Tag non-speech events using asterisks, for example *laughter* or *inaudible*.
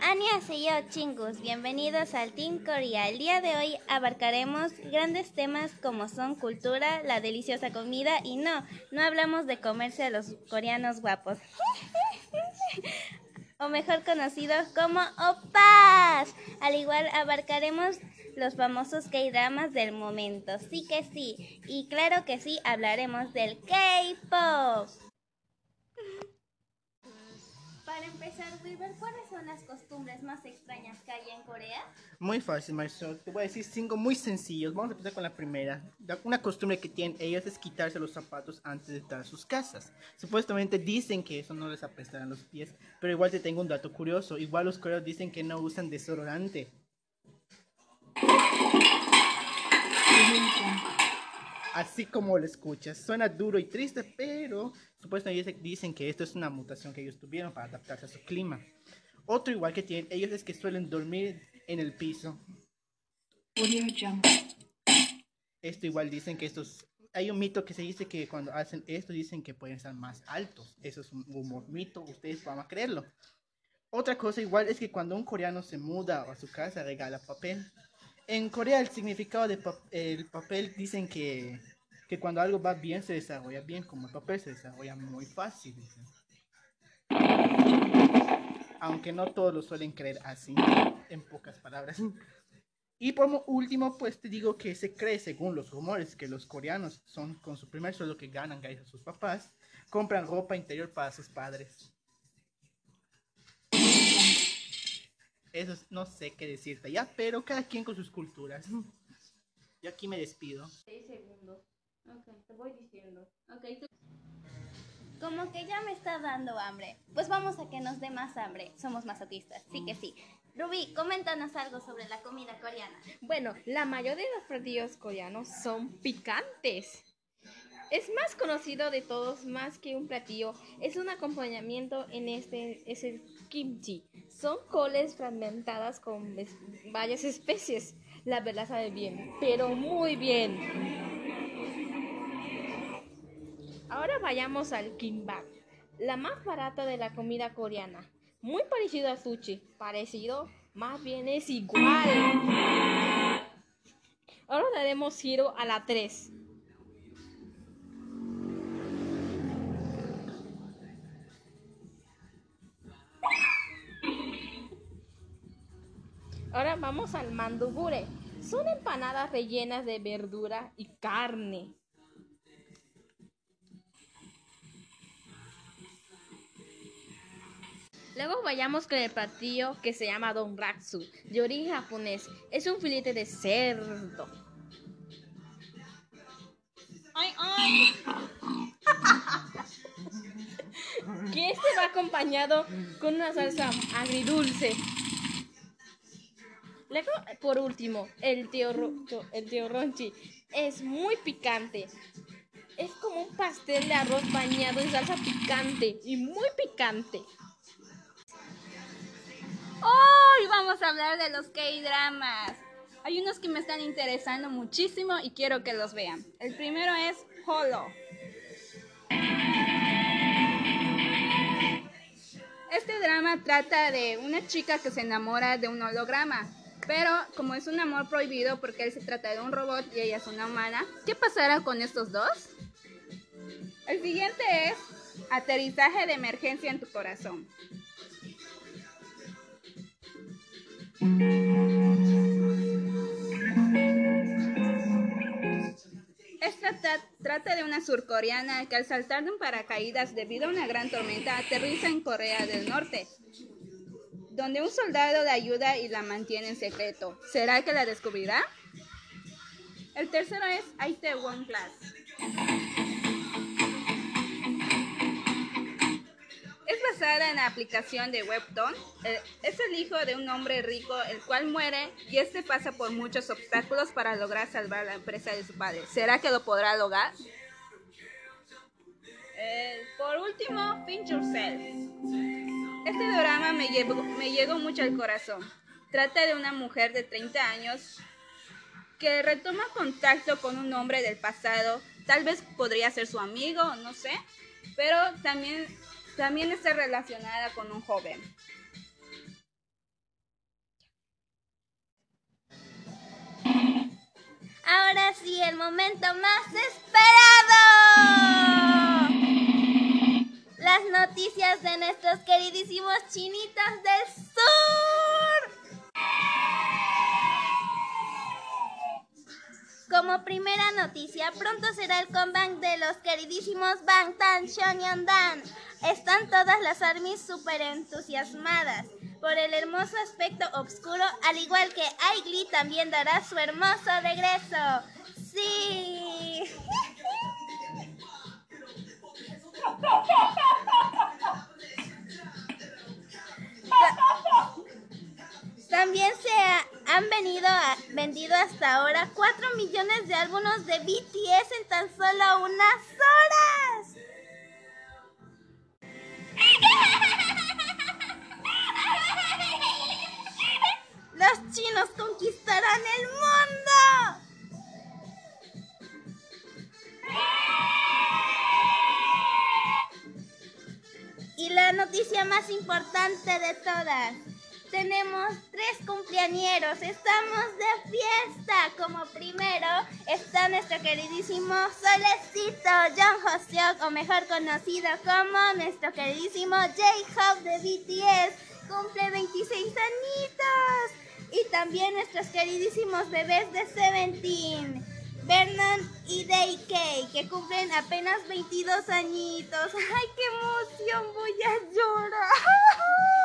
Annyeonghaseyo chingus, bienvenidos al Team Korea. El día de hoy abarcaremos grandes temas como son cultura, la deliciosa comida y no, no hablamos de comerse a los coreanos guapos. *laughs* o mejor conocidos como opas. Al igual abarcaremos los famosos K-dramas del momento. Sí que sí. Y claro que sí, hablaremos del K-pop. Para empezar, Wilber, ¿cuáles son las costumbres más extrañas que hay en Corea? Muy fácil, maestro. Te voy a decir cinco muy sencillos. Vamos a empezar con la primera. Una costumbre que tienen ellos es quitarse los zapatos antes de entrar a sus casas. Supuestamente dicen que eso no les apestará los pies, pero igual te tengo un dato curioso. Igual los coreanos dicen que no usan desodorante. Así como lo escuchas. Suena duro y triste, pero supuestamente dicen que esto es una mutación que ellos tuvieron para adaptarse a su clima. Otro igual que tienen ellos es que suelen dormir en el piso. Esto igual dicen que estos... Hay un mito que se dice que cuando hacen esto dicen que pueden ser más altos. Eso es un humor mito, ustedes van a creerlo. Otra cosa igual es que cuando un coreano se muda a su casa regala papel. En Corea el significado del el papel dicen que, que, cuando algo va bien se desarrolla bien, como el papel se desarrolla muy fácil. Aunque no todos lo suelen creer así, en pocas palabras. Y por último, pues te digo que se cree, según los rumores, que los coreanos son con su primer sueldo que ganan gracias a sus papás, compran ropa interior para sus padres. Eso no sé qué decirte ya, pero cada quien con sus culturas. Yo aquí me despido. Seis segundos. Ok, te voy diciendo. Ok, Como que ya me está dando hambre. Pues vamos a que nos dé más hambre. Somos masoquistas, sí que sí. Rubí, coméntanos algo sobre la comida coreana. Bueno, la mayoría de los platillos coreanos son picantes. Es más conocido de todos, más que un platillo, es un acompañamiento en este, es el kimchi. Son coles fragmentadas con varias especies. La verdad sabe bien, pero muy bien. Ahora vayamos al kimbap, la más barata de la comida coreana. Muy parecido a sushi, parecido, más bien es igual. Ahora daremos giro a la 3. Ahora vamos al mandubure. Son empanadas rellenas de verdura y carne. Luego vayamos con el platillo que se llama Don Ratsu, de origen japonés. Es un filete de cerdo. ¡Ay, ay! *laughs* que este va acompañado con una salsa agridulce. Luego, por último, el tío, el tío Ronchi es muy picante. Es como un pastel de arroz bañado en salsa picante y muy picante. Hoy vamos a hablar de los K-dramas. Hay unos que me están interesando muchísimo y quiero que los vean. El primero es Holo. Este drama trata de una chica que se enamora de un holograma pero como es un amor prohibido porque él se trata de un robot y ella es una humana, ¿qué pasará con estos dos? El siguiente es aterrizaje de emergencia en tu corazón. Esta trata de una surcoreana que al saltar de un paracaídas debido a una gran tormenta aterriza en Corea del Norte donde un soldado la ayuda y la mantiene en secreto. ¿Será que la descubrirá? El tercero es One Class. Es basada en la aplicación de Webtoon. Eh, es el hijo de un hombre rico, el cual muere y este pasa por muchos obstáculos para lograr salvar la empresa de su padre. ¿Será que lo podrá lograr? Eh, por último, Pinch Yourself. Este drama me, llegó mucho al corazón. Trata de una mujer de 30 años que retoma contacto con un hombre del pasado. Tal vez podría ser su amigo, no sé. Pero también, también está relacionada con un joven. Ahora sí, el momento más esperado. Noticias de nuestros queridísimos chinitas del sur. Como primera noticia, pronto será el comeback de los queridísimos Bangtan Dan. Están todas las armies súper entusiasmadas por el hermoso aspecto oscuro, al igual que Aigli también dará su hermoso regreso. ¡Sí! *laughs* También se han vendido hasta ahora 4 millones de álbumes de BTS en tan solo unas horas. *laughs* Los chinos conquistarán el mundo. Y la noticia más importante de todas. Tenemos tres cumpleañeros, estamos de fiesta. Como primero está nuestro queridísimo Solecito John Hoseok, o mejor conocido como nuestro queridísimo J-Hope de BTS. Cumple 26 añitos. Y también nuestros queridísimos bebés de Seventeen. Vernon y DK, que cumplen apenas 22 añitos. *laughs* ¡Ay, qué emoción! Voy a llorar. *laughs*